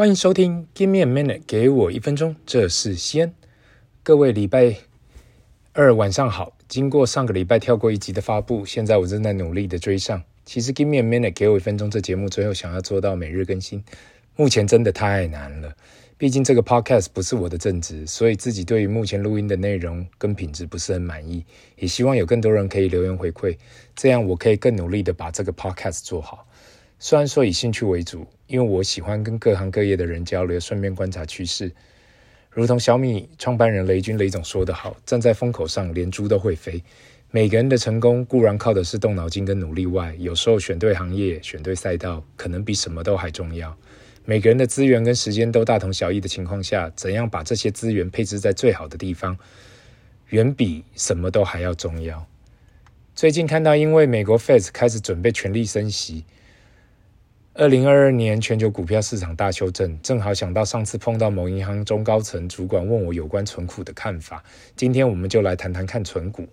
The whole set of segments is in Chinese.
欢迎收听 Give me a minute，给我一分钟，这是西恩。各位礼拜二晚上好。经过上个礼拜跳过一集的发布，现在我正在努力的追上。其实 Give me a minute，给我一分钟，这节目最后想要做到每日更新，目前真的太难了。毕竟这个 podcast 不是我的正职，所以自己对于目前录音的内容跟品质不是很满意。也希望有更多人可以留言回馈，这样我可以更努力的把这个 podcast 做好。虽然说以兴趣为主，因为我喜欢跟各行各业的人交流，顺便观察趋势。如同小米创办人雷军雷总说的好：“站在风口上，连猪都会飞。”每个人的成功固然靠的是动脑筋跟努力外，有时候选对行业、选对赛道，可能比什么都还重要。每个人的资源跟时间都大同小异的情况下，怎样把这些资源配置在最好的地方，远比什么都还要重要。最近看到，因为美国 Fed 开始准备全力升息。二零二二年全球股票市场大修正，正好想到上次碰到某银行中高层主管问我有关存股的看法。今天我们就来谈谈看存股，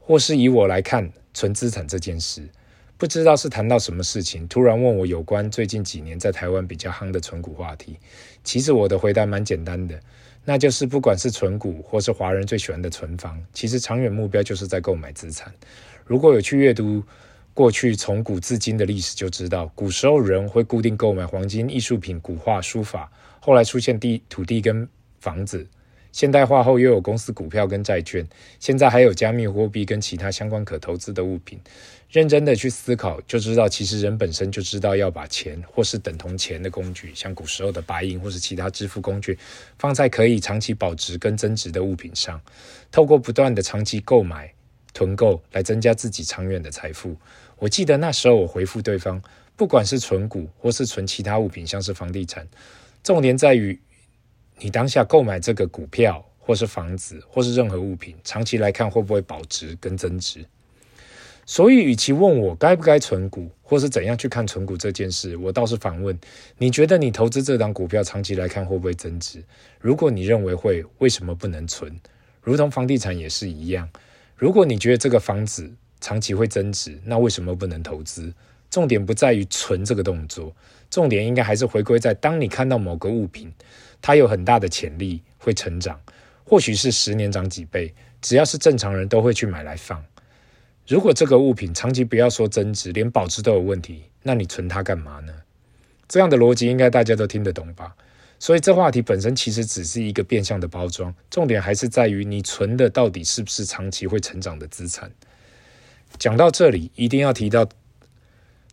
或是以我来看存资产这件事。不知道是谈到什么事情，突然问我有关最近几年在台湾比较夯的存股话题。其实我的回答蛮简单的，那就是不管是存股或是华人最喜欢的存房，其实长远目标就是在购买资产。如果有去阅读。过去从古至今的历史就知道，古时候人会固定购买黄金、艺术品、古画、书法，后来出现地、土地跟房子，现代化后又有公司股票跟债券，现在还有加密货币跟其他相关可投资的物品。认真的去思考，就知道其实人本身就知道要把钱或是等同钱的工具，像古时候的白银或是其他支付工具，放在可以长期保值跟增值的物品上，透过不断的长期购买、囤购来增加自己长远的财富。我记得那时候我回复对方，不管是存股或是存其他物品，像是房地产，重点在于你当下购买这个股票或是房子或是任何物品，长期来看会不会保值跟增值。所以，与其问我该不该存股或是怎样去看存股这件事，我倒是反问：你觉得你投资这档股票长期来看会不会增值？如果你认为会，为什么不能存？如同房地产也是一样，如果你觉得这个房子，长期会增值，那为什么不能投资？重点不在于存这个动作，重点应该还是回归在当你看到某个物品，它有很大的潜力会成长，或许是十年涨几倍，只要是正常人都会去买来放。如果这个物品长期不要说增值，连保值都有问题，那你存它干嘛呢？这样的逻辑应该大家都听得懂吧？所以这话题本身其实只是一个变相的包装，重点还是在于你存的到底是不是长期会成长的资产。讲到这里，一定要提到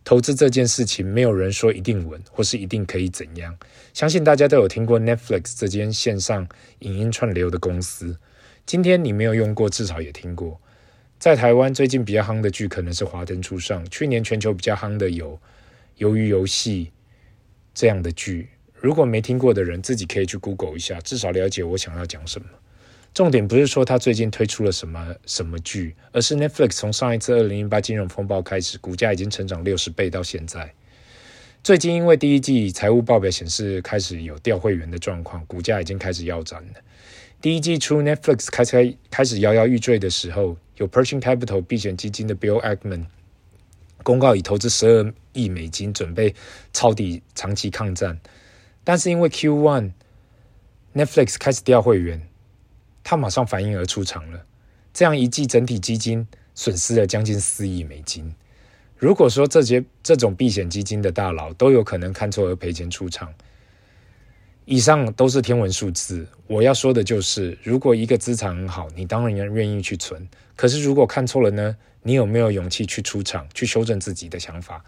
投资这件事情，没有人说一定稳，或是一定可以怎样。相信大家都有听过 Netflix 这间线上影音串流的公司。今天你没有用过，至少也听过。在台湾最近比较夯的剧可能是《华灯初上》，去年全球比较夯的有《鱿鱼游戏》这样的剧。如果没听过的人，自己可以去 Google 一下，至少了解我想要讲什么。重点不是说他最近推出了什么什么剧，而是 Netflix 从上一次二零零八金融风暴开始，股价已经成长六十倍到现在。最近因为第一季财务报表显示开始有调会员的状况，股价已经开始腰斩了。第一季初 Netflix 开开开始摇摇欲坠的时候，有 Pershing Capital 避险基金的 Bill Ackman 公告已投资十二亿美金，准备抄底长期抗战。但是因为 Q1 Netflix 开始调会员。他马上反应而出场了，这样一季整体基金损失了将近四亿美金。如果说这些这种避险基金的大佬都有可能看错而赔钱出场，以上都是天文数字。我要说的就是，如果一个资产很好，你当然愿意去存。可是如果看错了呢？你有没有勇气去出场，去修正自己的想法？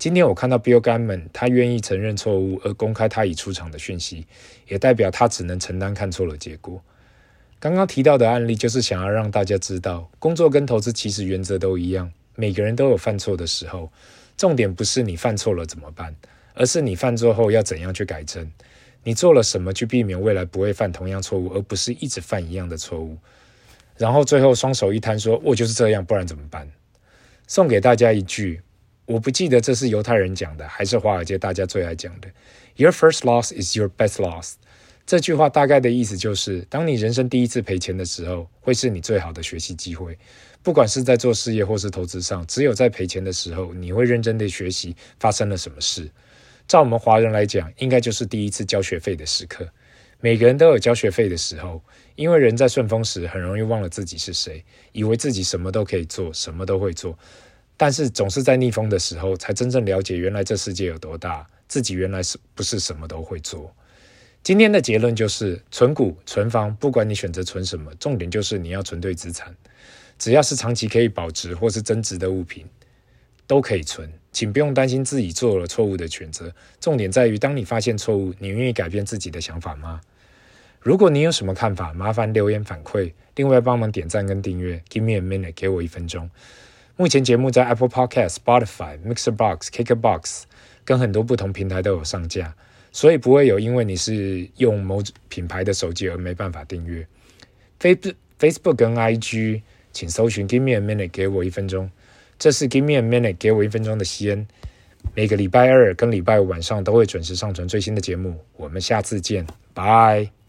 今天我看到 Bill Ackman 他愿意承认错误而公开他已出场的讯息，也代表他只能承担看错了结果。刚刚提到的案例，就是想要让大家知道，工作跟投资其实原则都一样，每个人都有犯错的时候。重点不是你犯错了怎么办，而是你犯错后要怎样去改正。你做了什么去避免未来不会犯同样错误，而不是一直犯一样的错误。然后最后双手一摊说：“我就是这样，不然怎么办？”送给大家一句，我不记得这是犹太人讲的，还是华尔街大家最爱讲的：“Your first loss is your best loss。”这句话大概的意思就是，当你人生第一次赔钱的时候，会是你最好的学习机会。不管是在做事业或是投资上，只有在赔钱的时候，你会认真的学习发生了什么事。照我们华人来讲，应该就是第一次交学费的时刻。每个人都有交学费的时候，因为人在顺风时很容易忘了自己是谁，以为自己什么都可以做，什么都会做。但是总是在逆风的时候，才真正了解原来这世界有多大，自己原来是不是什么都会做。今天的结论就是，存股、存房，不管你选择存什么，重点就是你要存对资产。只要是长期可以保值或是增值的物品，都可以存。请不用担心自己做了错误的选择。重点在于，当你发现错误，你愿意改变自己的想法吗？如果你有什么看法，麻烦留言反馈。另外，帮忙点赞跟订阅。Give me a minute，给我一分钟。目前节目在 Apple Podcast、Spotify、Mixer Box、Kickbox 跟很多不同平台都有上架，所以不会有因为你是用某品牌的手机而没办法订阅。Face Facebook 跟 IG，请搜寻 Give me a minute，给我一分钟。这是 Give me a minute，给我一分钟的西恩。每个礼拜二跟礼拜五晚上都会准时上传最新的节目。我们下次见，拜。